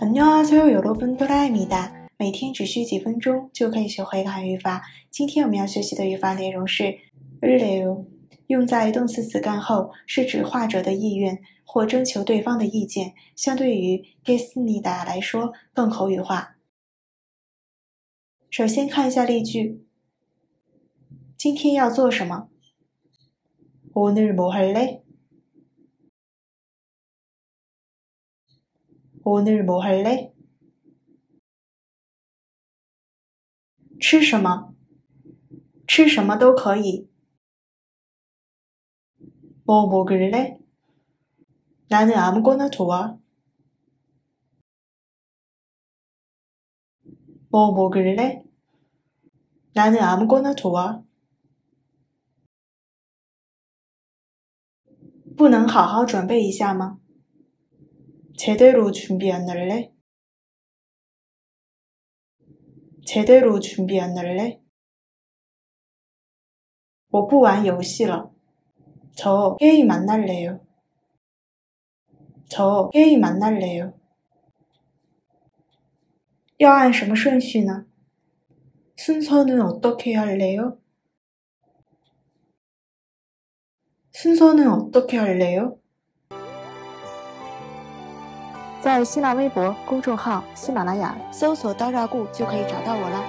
안녕하세요여러분도라입니다每天只需几分钟就可以学会汉语法。今天我们要学习的语法内容是을래요用在动词词干后，是指画者的意愿或征求对方的意见，相对于겠습니다来说更口语化。首先看一下例句：今天要做什么？오늘뭐할 래？ 오늘뭐할 래？ 吃什么？吃什么都可以。뭐먹을 래？ 나는아무거나좋아 뭐먹을 래？ 나는아무거나좋아不能好好准备一下吗？ 제대로준비안할 래？ 제대로준비안할 래？ 我不玩游戏了。저게임안할래요저게임안할래요要按什么顺序呢？순서는어떻게할래요순서는어떻게할래요 在新浪微博公众号喜马拉雅搜索刀扎顾，就可以找到我了。